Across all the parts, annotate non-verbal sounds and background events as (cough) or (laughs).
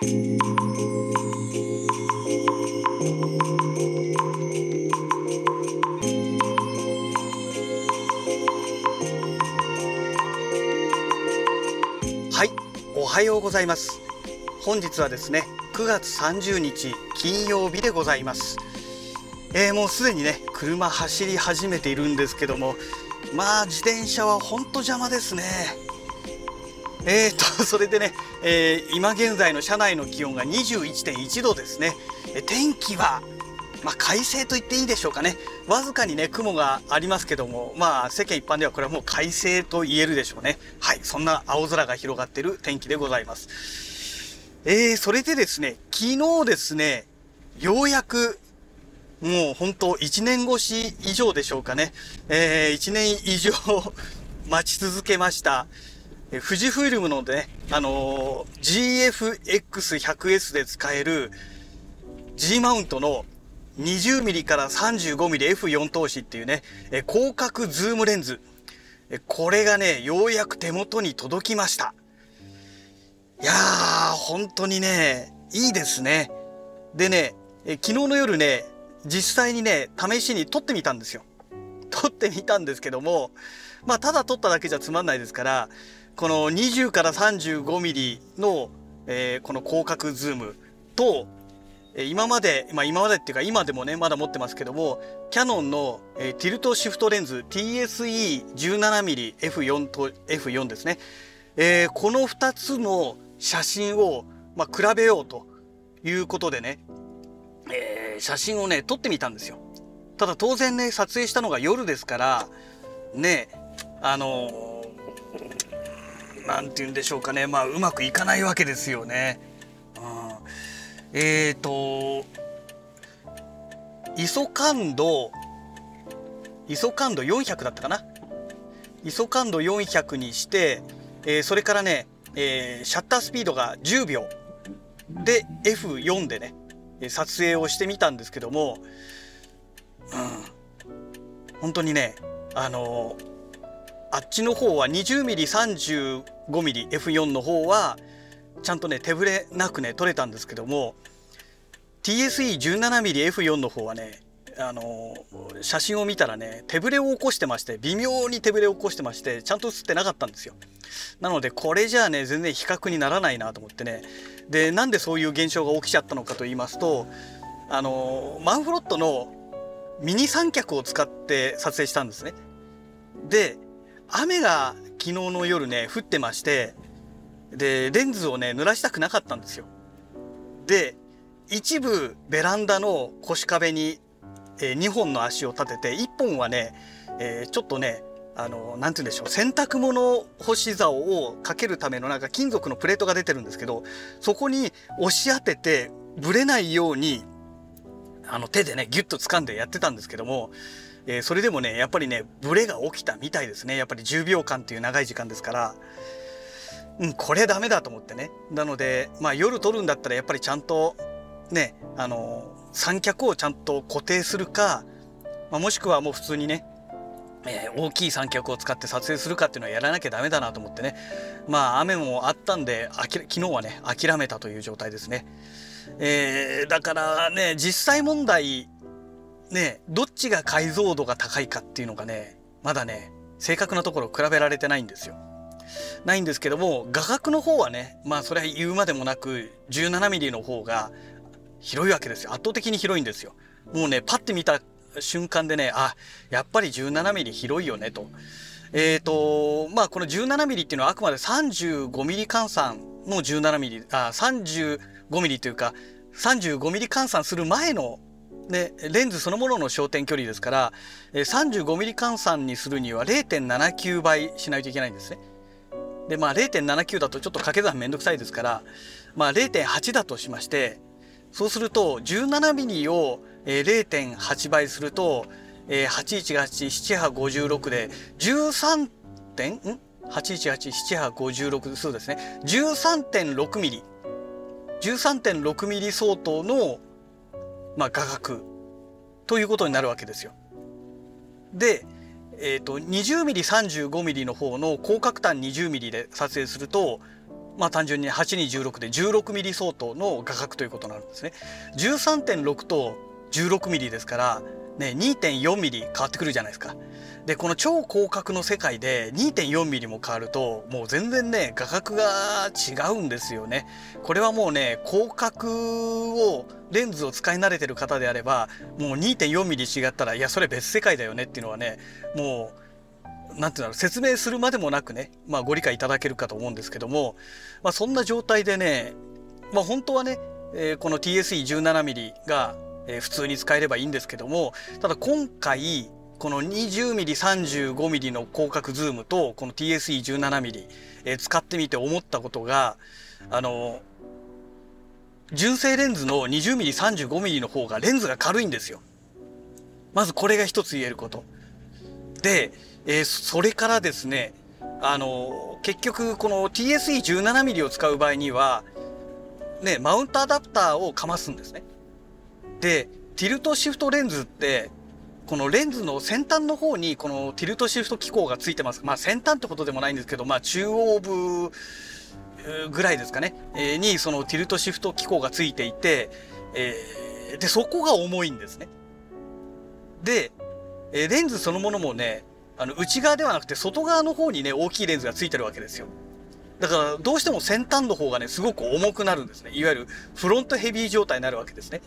はいおはようございます。本日はですね9月30日金曜日でございます。えー、もうすでにね車走り始めているんですけどもまあ自転車はほんと邪魔ですね。えーとそれでね、えー、今現在の車内の気温が21.1度ですねえ天気はまあ、快晴と言っていいでしょうかね。わずかにね、雲がありますけども、まあ、世間一般ではこれはもう快晴と言えるでしょうね。はい、そんな青空が広がっている天気でございます。えー、それでですね、昨日ですね、ようやくもう本当1年越し以上でしょうかね。えー、1年以上 (laughs) 待ち続けました。富士フイルムのね、あのー、GFX100S で使える G マウントの 20mm から 35mm F4 投資っていうね、え広角ズームレンズ。これがね、ようやく手元に届きました。いやー、本当にね、いいですね。でね、え昨日の夜ね、実際にね、試しに撮ってみたんですよ。撮ってみたんですけども、まあ、ただ撮っただけじゃつまんないですから、この20から 35mm の、えー、この広角ズームと、え今まで、まあ、今までっていうか今でもね、まだ持ってますけども、キヤノンの、え、ティルトシフトレンズ TSE17mmF4 と F4 ですね。えー、この2つの写真を、まあ、比べようということでね、えー、写真をね、撮ってみたんですよ。ただ当然ね、撮影したのが夜ですから、ね、あのー、なんて言うんでしょうかね、まあ、うまくいかないわけですよね。うん、えっ、ー、と、ISO 感度、ISO 感度400だったかな。ISO 感度400にして、えー、それからね、えー、シャッタースピードが10秒で F4 でね、撮影をしてみたんですけども、うん、本当にねあのあっちの方は 20mm 5mmF4 の方はちゃんとね手ぶれなくね撮れたんですけども TSE17mmF4 の方はねあの写真を見たらね手ぶれを起こしてまして微妙に手ぶれを起こしてましてちゃんと写ってなかったんですよ。なのでこれじゃあね全然比較にならないなと思ってね。でなんでそういう現象が起きちゃったのかと言いますとあのマンフロットのミニ三脚を使って撮影したんですね。で雨が昨日の夜ね降ってましてでレンズをね濡らしたくなかったんですよ。で一部ベランダの腰壁に、えー、2本の足を立てて1本はね、えー、ちょっとねあの、なんて言うんでしょう、洗濯物干し竿をかけるためのなんか金属のプレートが出てるんですけど、そこに押し当てて、ぶれないように、あの手でね、ギュッと掴んでやってたんですけども、えー、それでもね、やっぱりね、ブレが起きたみたいですね。やっぱり10秒間っていう長い時間ですから、うん、これダメだと思ってね。なので、まあ夜撮るんだったらやっぱりちゃんと、ね、あの、三脚をちゃんと固定するか、まあ、もしくはもう普通にね、大きい三脚を使って撮影するかっていうのはやらなきゃダメだなと思ってねまあ雨もあったんで昨日はね諦めたという状態ですね、えー、だからね実際問題ねどっちが解像度が高いかっていうのがねまだね正確なところ比べられてないんですよ。ないんですけども画角の方はねまあそれは言うまでもなく 17mm の方が広いわけですよ。圧倒的に広いんですよ。もうねパッて見た瞬間でね、あ、やっぱり17ミリ広いよねと。えっ、ー、と、まあこの17ミリっていうのはあくまで35ミリ換算の17ミリ、あ、35ミリというか、35ミリ換算する前のね、レンズそのものの焦点距離ですから、35ミリ換算にするには0.79倍しないといけないんですね。で、まあ0.79だとちょっと掛け算めんどくさいですから、まあ0.8だとしまして、そうすると17ミリを0.8倍すると8187856で13点ん？81887856そうですね。13.6ミリ。13.6ミリ相当の、まあ、画角ということになるわけですよ。で、えーと、20mm35mm の方の広角端 20mm で撮影するとまあ単純に8に16で 16mm 相当の画角ということになるんですね。13.6と 16mm ですからね 2.4mm 変わってくるじゃないですか。でこの超広角の世界で 2.4mm も変わるともう全然ね画角が違うんですよね。これはもうね広角をレンズを使い慣れてる方であればもう 2.4mm 違ったらいやそれ別世界だよねっていうのはねもう何て言うんだろう説明するまでもなくね、まあ、ご理解いただけるかと思うんですけども、まあ、そんな状態でね、まあ、本当はね、えー、この TSE17mm が、えー、普通に使えればいいんですけどもただ今回この 20mm35mm の広角ズームとこの TSE17mm、えー、使ってみて思ったことがあの純正レンズの 20mm35mm の方がレンズが軽いんですよ。まずこれが一つ言えること。で、えー、それからですねあの結局この TSE17mm を使う場合にはねマウントアダプターをかますんですね。でティルトシフトレンズってこのレンズの先端の方にこのティルトシフト機構がついてます。まあ先端ってことでもないんですけど、まあ中央部ぐらいですかね、えー、にそのティルトシフト機構がついていて、えー、で、そこが重いんですね。で、えー、レンズそのものもね、あの内側ではなくて外側の方にね、大きいレンズがついてるわけですよ。だからどうしても先端の方がね、すごく重くなるんですね。いわゆるフロントヘビー状態になるわけですね。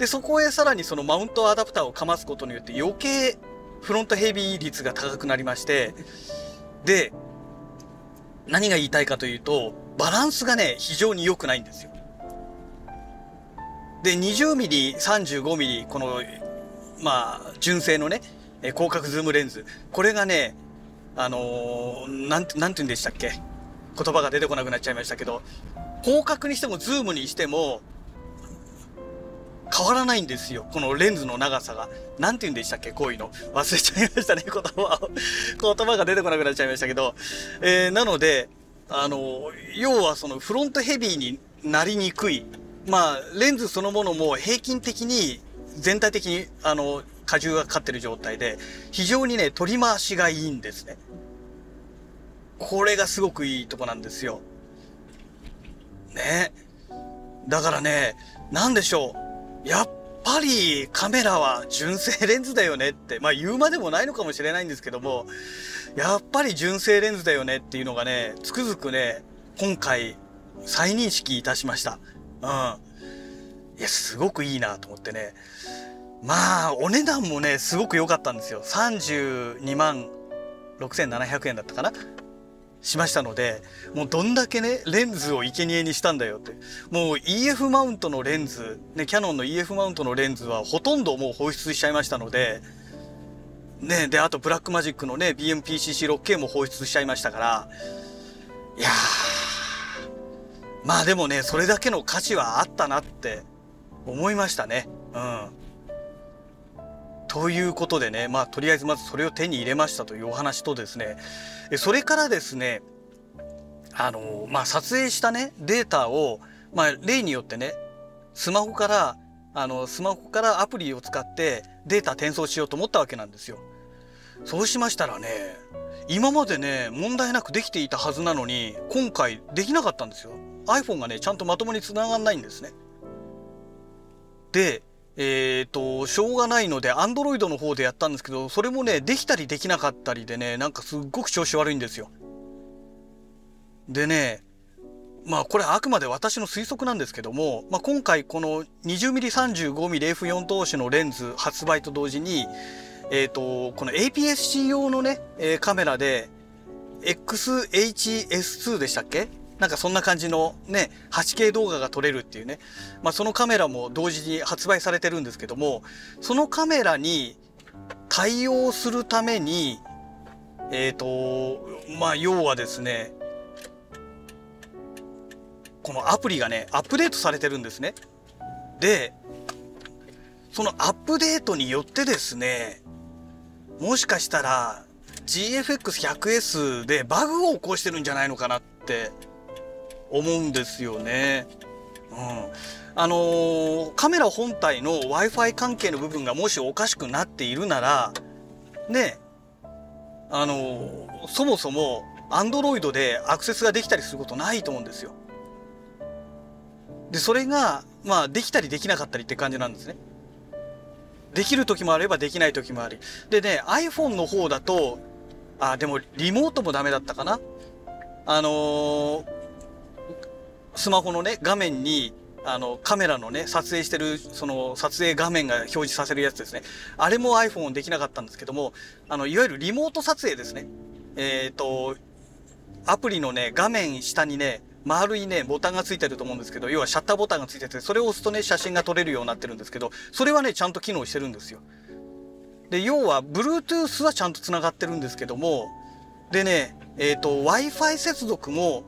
で、そこへさらにそのマウントアダプターをかますことによって余計フロントヘビー率が高くなりまして、で、何が言いたいかというと、バランスがね、非常に良くないんですよ。で、20mm、35mm、この、まあ、純正のね、広角ズームレンズ。これがね、あのー、なんて、なんて言うんでしたっけ？言葉が出てこなくなっちゃいましたけど、広角にしてもズームにしても、変わらないんですよ。このレンズの長さが。なんて言うんでしたっけ？こういうの。忘れちゃいましたね。(laughs) 言葉を。言葉が出てこなくなっちゃいましたけど。えー、なので、あの、要はそのフロントヘビーになりにくい。まあ、レンズそのものも平均的に全体的に、あの、荷重がかかってる状態で、非常にね、取り回しがいいんですね。これがすごくいいとこなんですよ。ね。だからね、なんでしょう。やっぱりカメラは純正レンズだよねって、まあ言うまでもないのかもしれないんですけども、やっぱり純正レンズだよねっていうのがね、つくづくね、今回再認識いたしました。うん。いや、すごくいいなと思ってね。まあ、お値段もね、すごく良かったんですよ。32万6700円だったかなしましたので、もうどんだけね、レンズを生贄にしたんだよって。もう EF マウントのレンズ、ね、キャノンの EF マウントのレンズはほとんどもう放出しちゃいましたので、ね、で、あとブラックマジックのね、BMPCC6K も放出しちゃいましたから、いや、まあでもね、それだけの価値はあったなって思いましたね。うん。ということでね、まあ、とりあえずまずそれを手に入れましたというお話とですね、それからですね、あの、まあ、撮影したね、データを、まあ、例によってね、スマホから、あの、スマホからアプリを使ってデータ転送しようと思ったわけなんですよ。そうしましたらね、今までね、問題なくできていたはずなのに、今回できなかったんですよ。iPhone がね、ちゃんとまともに繋がんないんですね。で、えっ、ー、と、しょうがないので、Android の方でやったんですけど、それもね、できたりできなかったりでね、なんかすっごく調子悪いんですよ。でね、まあこれあくまで私の推測なんですけども、まあ、今回この 20mm35mmF4 投資のレンズ発売と同時に、えっ、ー、と、この APS-C 用のね、え、カメラで XHS2 でしたっけ？なんかそんな感じのね、8K 動画が撮れるっていうね、まあ、そのカメラも同時に発売されてるんですけども、そのカメラに対応するために、えっ、ー、と、まあ、要はですね、このアプリがね、アップデートされてるんですね。で、そのアップデートによってですね、もしかしたら GFX100S でバグを起こしてるんじゃないのかなって思うんですよね。うん、あのー、カメラ本体の Wi-Fi 関係の部分がもしおかしくなっているなら、ね、あのー、そもそも Android でアクセスができたりすることないと思うんですよ。で、それが、まあ、できたりできなかったりって感じなんですね。できる時もあればできない時もあり。でね、iPhone の方だと、あ、でもリモートもダメだったかな。あのー、スマホのね、画面に、あの、カメラのね、撮影してる、その、撮影画面が表示させるやつですね。あれも iPhone できなかったんですけども、あの、いわゆるリモート撮影ですね。えっ、ー、と、アプリのね、画面下にね、丸いね、ボタンがついてると思うんですけど、要はシャッターボタンがついてて、それを押すとね、写真が撮れるようになってるんですけど、それはね、ちゃんと機能してるんですよ。で、要は、Bluetooth はちゃんと繋がってるんですけども、でね、えっ、ー、と、Wi-Fi 接続も、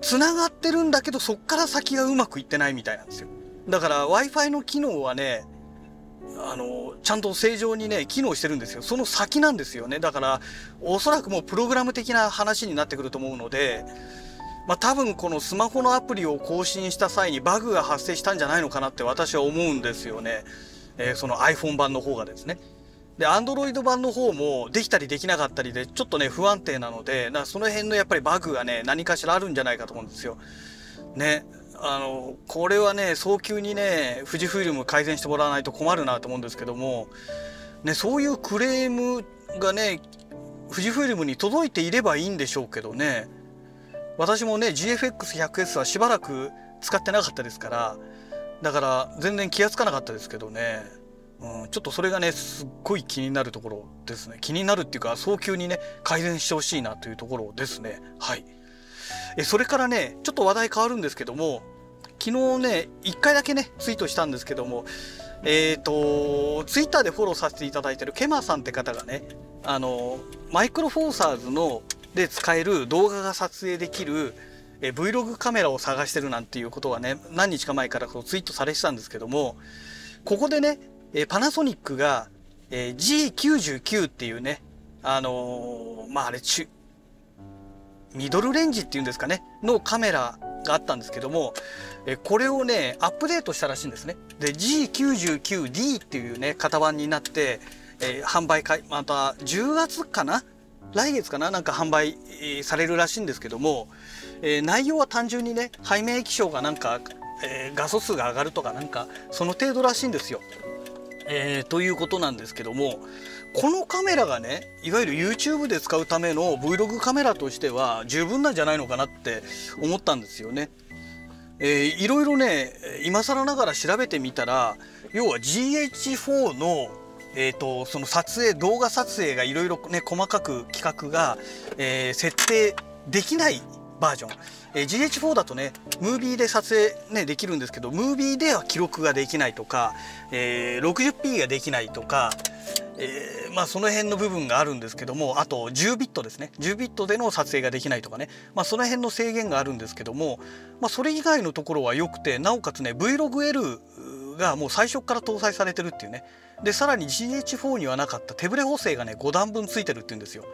繋がってるんだけど、そっから先がうまくいってないみたいなんですよ。だから、Wi-Fi の機能はね、あの、ちゃんと正常にね、機能してるんですよ。その先なんですよね。だから、おそらくもうプログラム的な話になってくると思うので、まあ、多分このスマホのアプリを更新した際にバグが発生したんじゃないのかなって私は思うんですよね。えー、その iPhone 版の方がですね。で、Android 版の方もできたりできなかったりでちょっとね不安定なので、その辺のやっぱりバグがね何かしらあるんじゃないかと思うんですよ。ね。あの、これはね、早急にね、富士フイルム改善してもらわないと困るなと思うんですけども、ね、そういうクレームがね、富士フイルムに届いていればいいんでしょうけどね、私もね GFX100S はしばらく使ってなかったですからだから全然気が付かなかったですけどね、うん、ちょっとそれがねすっごい気になるところですね。気になるっていうか早急にね改善してほしいなというところですね。はい。えそれからねちょっと話題変わるんですけども昨日ね1回だけねツイートしたんですけどもえっ、ー、とツイッターでフォローさせていただいてるケマさんって方がねあのマイクロフォーサーズので使える動画が撮影できるえ Vlog カメラを探してるなんていうことはね何日か前からこうツイートされてたんですけどもここでねえパナソニックがえ G99 っていうねあのー、まああれちミドルレンジっていうんですかねのカメラがあったんですけどもえこれをねアップデートしたらしいんですね。で G99D っていうね型番になってえー、販売会また10月かな？来月かな？なんか販売されるらしいんですけども、えー、内容は単純にね背面液晶がなんか、え、画素数が上がるとかなんかその程度らしいんですよ。えー、ということなんですけどもこのカメラがねいわゆる YouTube で使うための Vlog カメラとしては十分なんじゃないのかなって思ったんですよね。えー、いろいろね今更ながら調べてみたら要は GH4 のえーと、その撮影動画撮影がいろいろね細かく企画が、えー、設定できないバージョン、え、GH4 だとねムービーで撮影、ね、できるんですけどムービーでは記録ができないとか、えー、60p ができないとか、えー、まあその辺の部分があるんですけどもあと10ビットですね10ビットでの撮影ができないとかね、まあ、その辺の制限があるんですけども、まあ、それ以外のところは良くてなおかつね VlogL がもう最初から搭載されてるっていうねでさらに GH4 にはなかった手ブレ補正がね5段分ついてるっていうんですよ。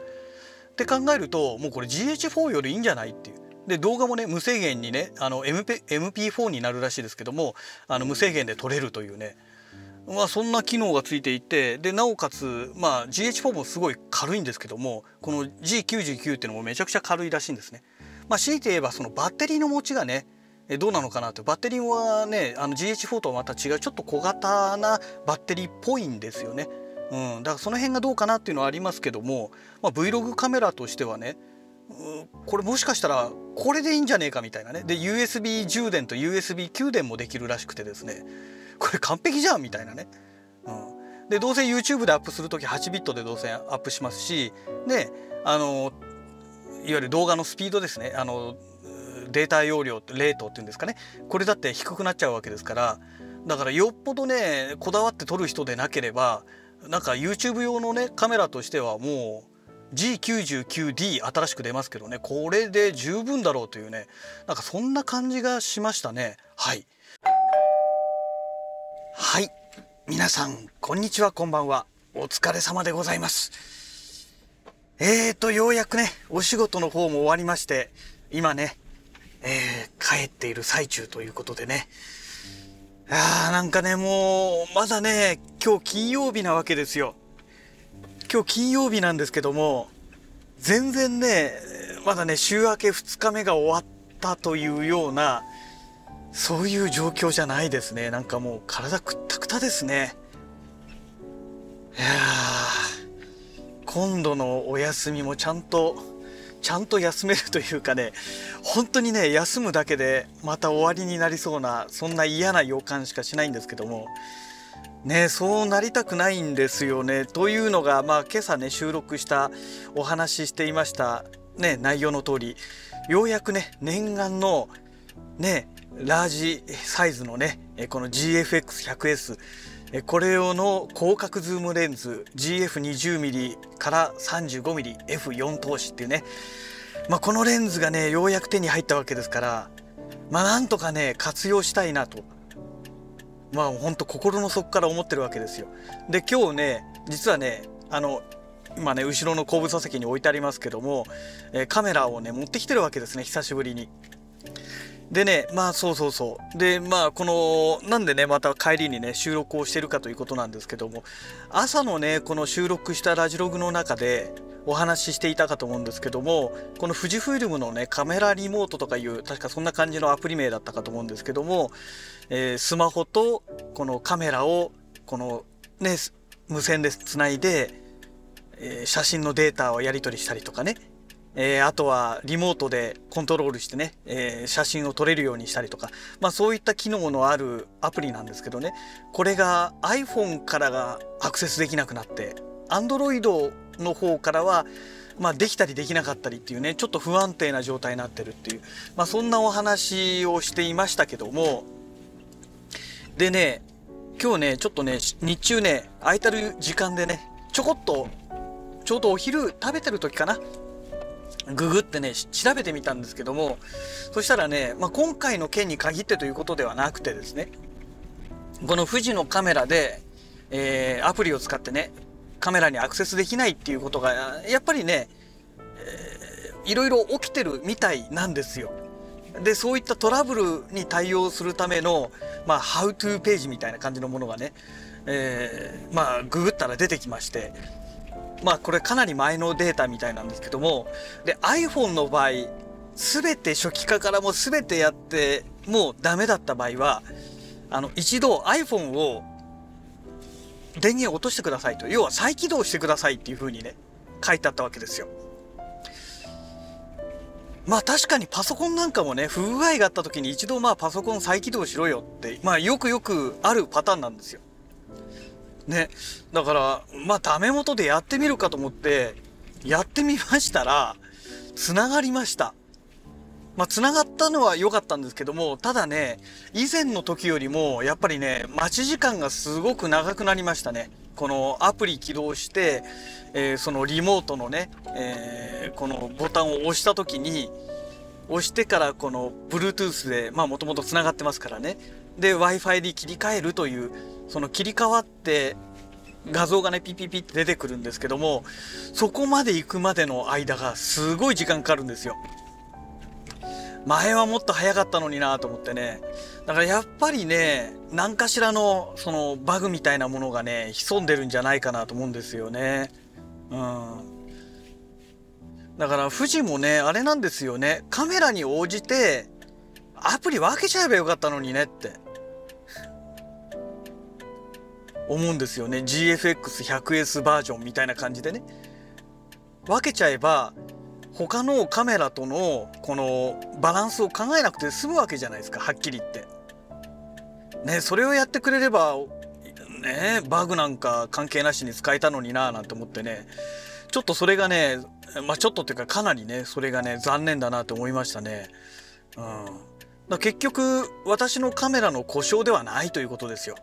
って考えるともうこれ GH4 よりいいんじゃないっていう。で動画もね無制限にねあの MP MP4 になるらしいですけどもあの無制限で撮れるというねまあそんな機能がついていてでなおかつまあ GH4 もすごい軽いんですけどもこの G99 っていうのもめちゃくちゃ軽いらしいんですね。まあ強いて言えばそのバッテリーの持ちがねえどうなのかなとバッテリーはねあの GH4 とはまた違うちょっと小型なバッテリーっぽいんですよね。うん、だからその辺がどうかなっていうのはありますけども、まあ、Vlog カメラとしてはねこれもしかしたらこれでいいんじゃねえかみたいなね。で USB 充電と USB 給電もできるらしくてですね。これ完璧じゃんみたいなね。うん、でどうせ YouTube でアップする時8ビットでどうせアップしますし。であのいわゆる動画のスピードですね。あのデータ容量レートっていうんですかね。これだって低くなっちゃうわけですから。だからよっぽどねこだわって撮る人でなければなんか YouTube 用のねカメラとしてはもう G99D 新しく出ますけどね。これで十分だろうというね。なんかそんな感じがしましたね。はい。はい。皆さんこんにちは。こんばんは。お疲れ様でございます。えーとようやくねお仕事の方も終わりまして今ねえー、帰っている最中ということでね。あーなんかね、もう、まだね、今日金曜日なわけですよ。今日金曜日なんですけども、全然ね、まだね週明け2日目が終わったというようなそういう状況じゃないですね。なんかもう体くったくたですね。いや今度のお休みもちゃんとちゃんと休めるというかね本当にね休むだけでまた終わりになりそうなそんな嫌な予感しかしないんですけどもねそうなりたくないんですよね。というのがまあ今朝ね収録したお話ししていました。ね内容の通りようやくね念願のねラージサイズのねこの GFX100S これ用の広角ズームレンズ GF20mm から 35mmF4 投資っていうね、まあ、このレンズがねようやく手に入ったわけですからまあなんとかね活用したいなと。まあほんと心の底から思ってるわけですよ。で今日ね実はねあの今ね後ろの後部座席に置いてありますけども、えー、カメラをね持ってきてるわけですね久しぶりに。でねまあそうそうそうでまあこのなんでねまた帰りにね収録をしてるかということなんですけども朝のねこの収録したラジログの中でお話ししていたかと思うんですけどもこの富士フイルムのねカメラリモートとかいう確かそんな感じのアプリ名だったかと思うんですけども、えー、スマホとこのカメラをこのね無線でつないで、えー、写真のデータをやり取りしたりとかね。えー、あとはリモートでコントロールしてね、え、写真を撮れるようにしたりとか、まあ、そういった機能のあるアプリなんですけどね。これが iPhone からがアクセスできなくなって Android の方からはまあ、できたりできなかったりっていうねちょっと不安定な状態になってるっていう、まあ、そんなお話をしていましたけどもでね今日ねちょっとね日中ね空いてる時間でねちょこっとちょうどお昼食べてる時かなググってね調べてみたんですけどもそしたらね、まあ、今回の件に限ってということではなくてですねこの富士のカメラで、えー、アプリを使ってねカメラにアクセスできないっていうことがやっぱりね、えー、いろいろ起きてるみたいなんですよ。でそういったトラブルに対応するための、まあ、How to ページみたいな感じのものがね、えー、まあググったら出てきましてまあこれかなり前のデータみたいなんですけどもで iPhone の場合全て初期化からも全てやってもうダメだった場合はあの一度 iPhone を電源を落としてくださいと要は再起動してくださいっていう風にね書いてあったわけですよ。まあ確かにパソコンなんかもね不具合があった時に一度まあパソコン再起動しろよってまあよくよくあるパターンなんですよ。ね。だからまあダメ元でやってみるかと思ってやってみましたら繋がりました。まあ繋がったのは良かったんですけどもただね以前の時よりもやっぱりね待ち時間がすごく長くなりましたね。このアプリ起動して、えー、そのリモートのね、えー、このボタンを押した時に押してからこの Bluetooth でまあもともと繋がってますからね。で Wi-Fi に切り替えるというその切り替わって画像がねピピピって出てくるんですけどもそこまで行くまでの間がすごい時間かかるんですよ。前はもっと早かったのになと思ってね。だからやっぱりね何かしらのそのバグみたいなものがね潜んでるんじゃないかなと思うんですよね。うん。だから富士もねあれなんですよね。カメラに応じてアプリ分けちゃえばよかったのにねって。思うんですよね。GFX100S バージョンみたいな感じでね。分けちゃえば他のカメラとのこのバランスを考えなくて済むわけじゃないですか。はっきり言って。ねそれをやってくれればねバグなんか関係なしに使えたのにななんて思ってねちょっとそれがねまあちょっとっていうかかなりねそれがね残念だなと思いましたね。うん、だ結局私のカメラの故障ではないということですよ。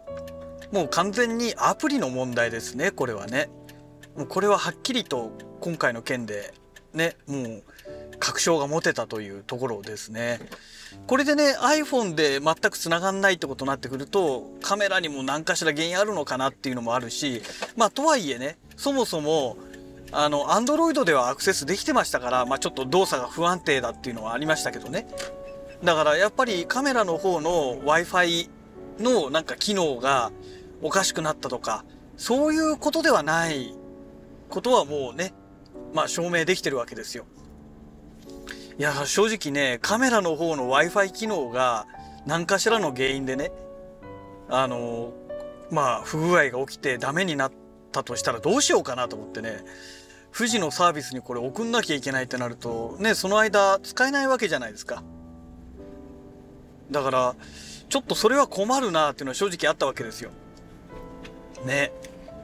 もう完全にアプリの問題ですねこれはね。もうこれははっきりと今回の件でねもう確証が持てたというところですね。これでね iPhone で全く繋がんないってことになってくるとカメラにも何かしら原因あるのかなっていうのもあるしまあとはいえねそもそもあの Android ではアクセスできてましたから、まあ、ちょっと動作が不安定だっていうのはありましたけどねだからやっぱりカメラの方の Wi-Fi のなんか機能がおかしくなったとかそういうことではないことはもうねまあ証明できてるわけですよ。いや正直ねカメラの方の w i f i 機能が何かしらの原因でねあのまあ不具合が起きてダメになったとしたらどうしようかなと思ってね富士のサービスにこれ送んなきゃいけないってなるとねその間使えないわけじゃないですか。だからちょっとそれは困るなっていうのは正直あったわけですよ。ね。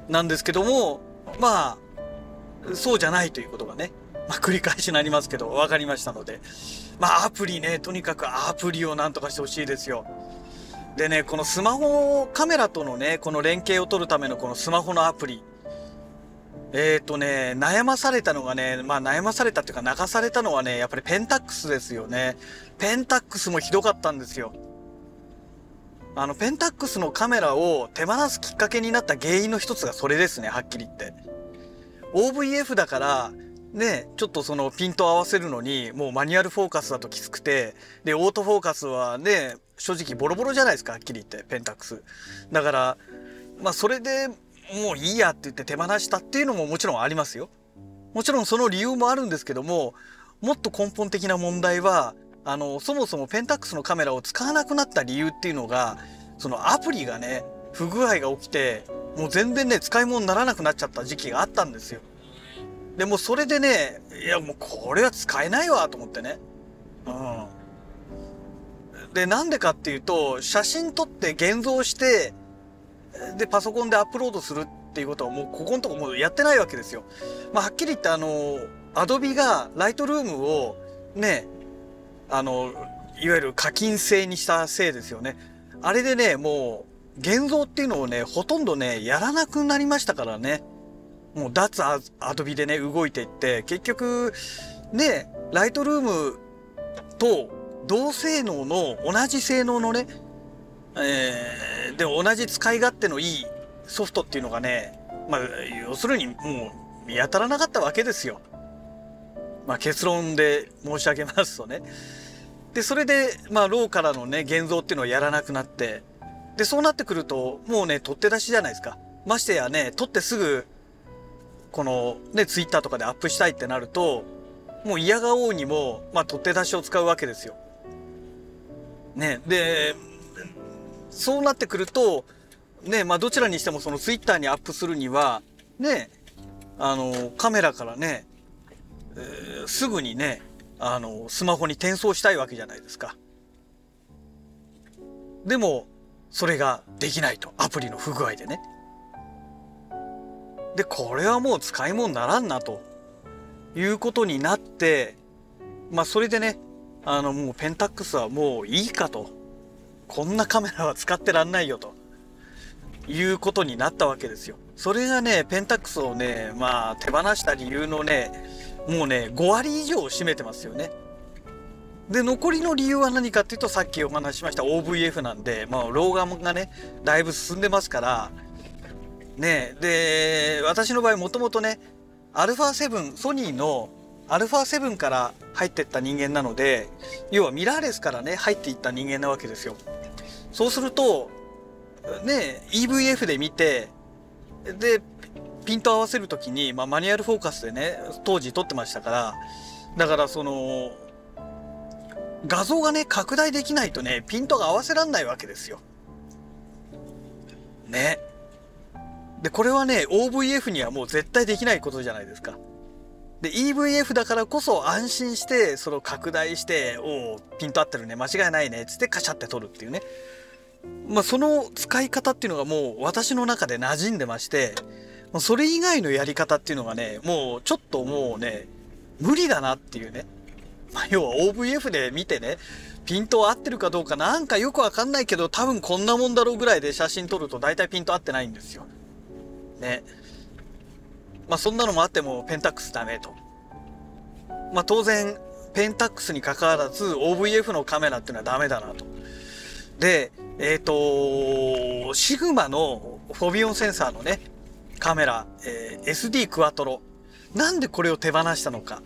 なんですけどもまあそうじゃないということがねまあ、繰り返しになりますけど分かりましたのでまあアプリねとにかくアプリをなんとかしてほしいですよでねこのスマホカメラとのねこの連携を取るためのこのスマホのアプリえっ、ー、とね、悩まされたのがね、まあ悩まされたっていうか泣かされたのはね、やっぱりペンタックスですよね。ペンタックスもひどかったんですよ。あの、ペンタックスのカメラを手放すきっかけになった原因の一つがそれですね、はっきり言って。OVF だから、ね、ちょっとそのピント合わせるのに、もうマニュアルフォーカスだときつくて、で、オートフォーカスはね、正直ボロボロじゃないですか、はっきり言って、ペンタックス。だから、まあそれでもういいやって言って手放したっていうのももちろんありますよ。もちろんその理由もあるんですけども、もっと根本的な問題は、あの、そもそもペンタックスのカメラを使わなくなった理由っていうのが、そのアプリがね、不具合が起きて、もう全然ね、使い物にならなくなっちゃった時期があったんですよ。でもそれでね、いやもうこれは使えないわと思ってね。うん。で、なんでかっていうと、写真撮って現像して、で、パソコンでアップロードするっていうことはもうここのとこもうやってないわけですよ。まあ、はっきり言ってあの、アドビがライトルームをね、あの、いわゆる課金制にしたせいですよね。あれでね、もう、現像っていうのをね、ほとんどね、やらなくなりましたからね。もう脱アドビでね、動いていって、結局、ね、ライトルームと同性能の、同じ性能のね、えー、で同じ使い勝手のいいソフトっていうのがね、まあ、要するにもう見当たらなかったわけですよ。まあ、結論で申し上げますとね。で、それで、まあ、ローからのね、現像っていうのをやらなくなって、で、そうなってくると、もうね、取って出しじゃないですか。ましてやね、取ってすぐ、このね、ツイッターとかでアップしたいってなると、もう嫌がおうにも、まあ、取って出しを使うわけですよ。ね、で、そうなってくると、ね、まあどちらにしてもそのツイッターにアップするには、ね、あの、カメラからね、えー、すぐにね、あの、スマホに転送したいわけじゃないですか。でも、それができないと。アプリの不具合でね。で、これはもう使い物にならんなということになって、まあそれでね、あのもうペンタックスはもういいかと。こんなカメラは使ってらんないよと。いうことになったわけですよ。それがね、ペンタックスをね、まあ手放した理由のね、もうね、5割以上を占めてますよね。で、残りの理由は何かっていうと、さっきお話ししました OVF なんで、まあ、老眼がね、だいぶ進んでますから、ね、で、私の場合もともとね、α7、ソニーの α7 から入ってった人間なので、要はミラーレスからね、入っていった人間なわけですよ。そうすると、ね、EVF で見て、で、ピント合わせる時に、まあ、マニュアルフォーカスでね、当時撮ってましたから、だからその、画像がね、拡大できないとね、ピントが合わせらんないわけですよ。ね。で、これはね、OVF にはもう絶対できないことじゃないですか。で、EVF だからこそ安心して、その拡大して、おお、ピント合ってるね、間違いないね、つってカシャって撮るっていうね。まあ、その使い方っていうのがもう私の中で馴染んでまして、それ以外のやり方っていうのがね、もうちょっともうね、無理だなっていうね。まあ、要は OVF で見てね、ピント合ってるかどうかなんかよくわかんないけど多分こんなもんだろうぐらいで写真撮ると大体ピント合ってないんですよ。ね。まあそんなのもあってもペンタックスダメと。まあ当然ペンタックスに関わらず OVF のカメラっていうのはダメだなと。で、えっ、ー、と、シグマのフォビオンセンサーのね、カメラ、えー、SD クワトロ。なんでこれを手放したのか。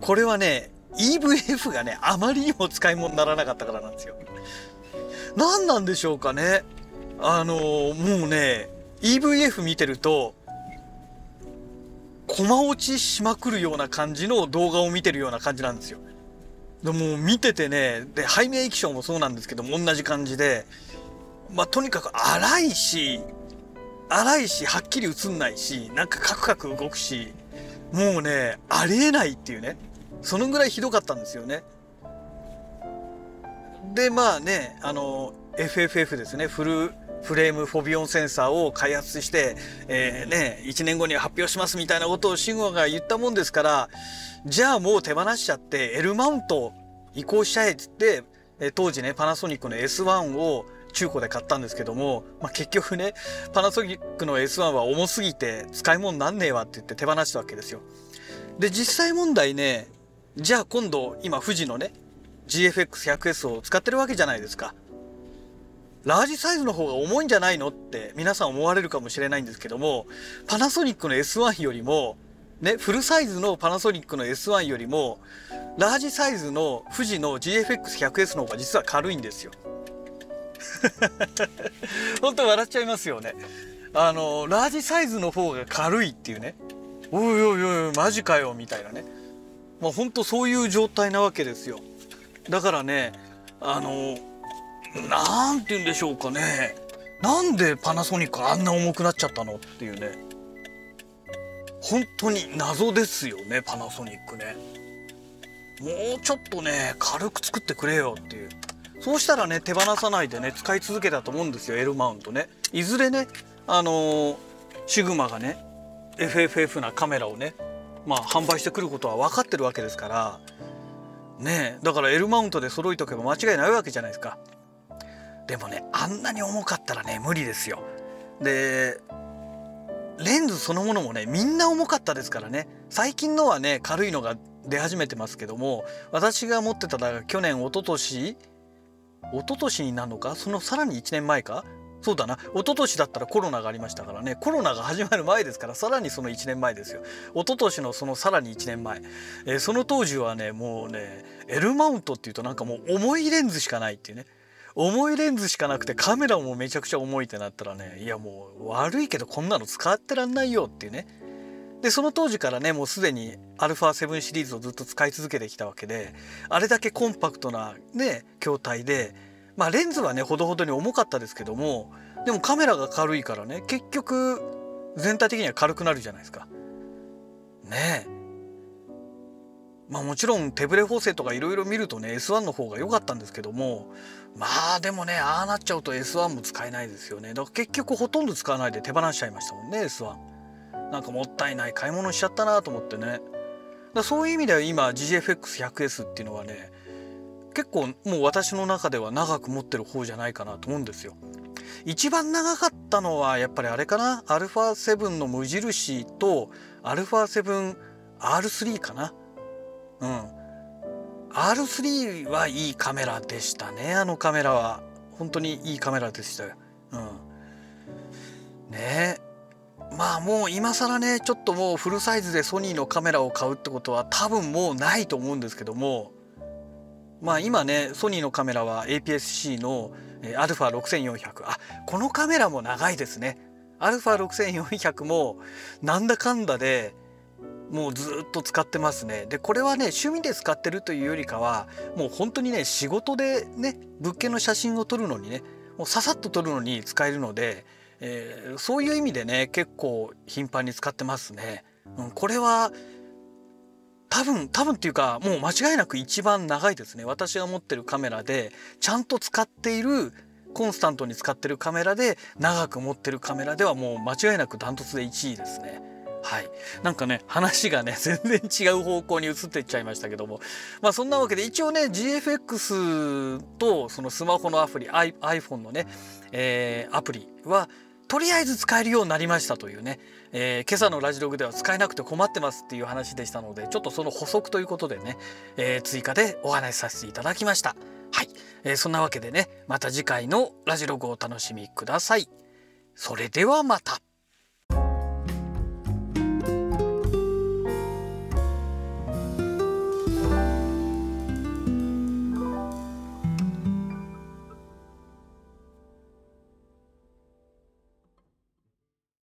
これはね、EVF がね、あまりにも使い物にならなかったからなんですよ。何なんでしょうかね。あのー、もうね、EVF 見てると、駒落ちしまくるような感じの動画を見てるような感じなんですよ。でも見ててねで背面液晶もそうなんですけども同じ感じでまあとにかく荒いし荒いしはっきり映んないしなんかカクカク動くしもうねありえないっていうねそのぐらいひどかったんですよね。でまあねあの FFF ですねフルフレームフォビオンセンサーを開発して、えー、ね、1年後に発表しますみたいなことをシグマが言ったもんですから、じゃあもう手放しちゃって L マウント移行しちゃえっつって、当時ね、パナソニックの S1 を中古で買ったんですけども、まあ、結局ね、パナソニックの S1 は重すぎて使い物なんねえわって言って手放したわけですよ。で、実際問題ね、じゃあ今度今富士のね、GFX100S を使ってるわけじゃないですか。ラージサイズの方が重いんじゃないのって皆さん思われるかもしれないんですけども、パナソニックの S1 よりも、ね、フルサイズのパナソニックの S1 よりも、ラージサイズの富士の GFX100S の方が実は軽いんですよ。(laughs) 本当笑っちゃいますよね。あの、ラージサイズの方が軽いっていうね。おいおいおい、マジかよ、みたいなね。まあ本当そういう状態なわけですよ。だからね、あの、なんて言うんでしょうかね。なんでパナソニックあんな重くなっちゃったのっていうね。本当に謎ですよねパナソニックね。もうちょっとね軽く作ってくれよっていう。そうしたらね手放さないでね使い続けたと思うんですよ L マウントね。いずれねあのー、シグマがね FFF なカメラをねまあ販売してくることは分かってるわけですから。ねだから L マウントで揃えとけば間違いないわけじゃないですか。でもねあんなに重かったらね無理ですよ。でレンズそのものもねみんな重かったですからね。最近のはね軽いのが出始めてますけども私が持ってたのが去年一昨年一昨年になるのかそのさらに1年前か？そうだな。一昨年だったらコロナがありましたからね。コロナが始まる前ですからさらにその1年前ですよ。一昨年のそのさらに1年前、えー、その当時はねもうね L マウントっていうとなんかもう重いレンズしかないっていうね。重いレンズしかなくてカメラもめちゃくちゃ重いってなったらねいやもう悪いけどこんなの使ってらんないよっていうねでその当時からねもうすでに α7 シリーズをずっと使い続けてきたわけであれだけコンパクトなね筐体でまあレンズはねほどほどに重かったですけどもでもカメラが軽いからね結局全体的には軽くなるじゃないですか。ねえまあもちろん手ブレ補正とかいろいろ見るとね S1 の方が良かったんですけどもまあでもねああなっちゃうと S1 も使えないですよね。だから結局ほとんど使わないで手放しちゃいましたもんね S1 なんかもったいない買い物しちゃったなと思ってね。だそういう意味では今 GFX100S っていうのはね結構もう私の中では長く持ってる方じゃないかなと思うんですよ。一番長かったのはやっぱりあれかな？α7 の無印と α7R3 かな？うん。R3 はいいカメラでしたね。あのカメラは。本当にいいカメラでしたよ。うん。ね。まあもう今更ねちょっともうフルサイズでソニーのカメラを買うってことは多分もうないと思うんですけども。まあ今ねソニーのカメラは APS-C の α6400 あこのカメラも長いですね。α6400 もなんだかんだでもうずっと使ってますね。でこれはね趣味で使ってるというよりかはもう本当にね仕事でね物件の写真を撮るのにねもうささっと撮るのに使えるので、えー、そういう意味でね結構頻繁に使ってますね、うん、これは多分多分っていうかもう間違いなく一番長いですね。私が持ってるカメラでちゃんと使っているコンスタントに使ってるカメラで長く持ってるカメラではもう間違いなくダントツで1位ですね。はい、なんかね話がね (laughs) 全然違う方向に移っていっちゃいましたけども。まあそんなわけで一応ね GFX とそのスマホのアプリ iPhone のね、えー、アプリはとりあえず使えるようになりましたというね、えー、今朝のラジログでは使えなくて困ってますっていう話でしたのでちょっとその補足ということでね、えー、追加でお話しさせていただきました。はい、えー、そんなわけでねまた次回のラジログをお楽しみください。それではまた。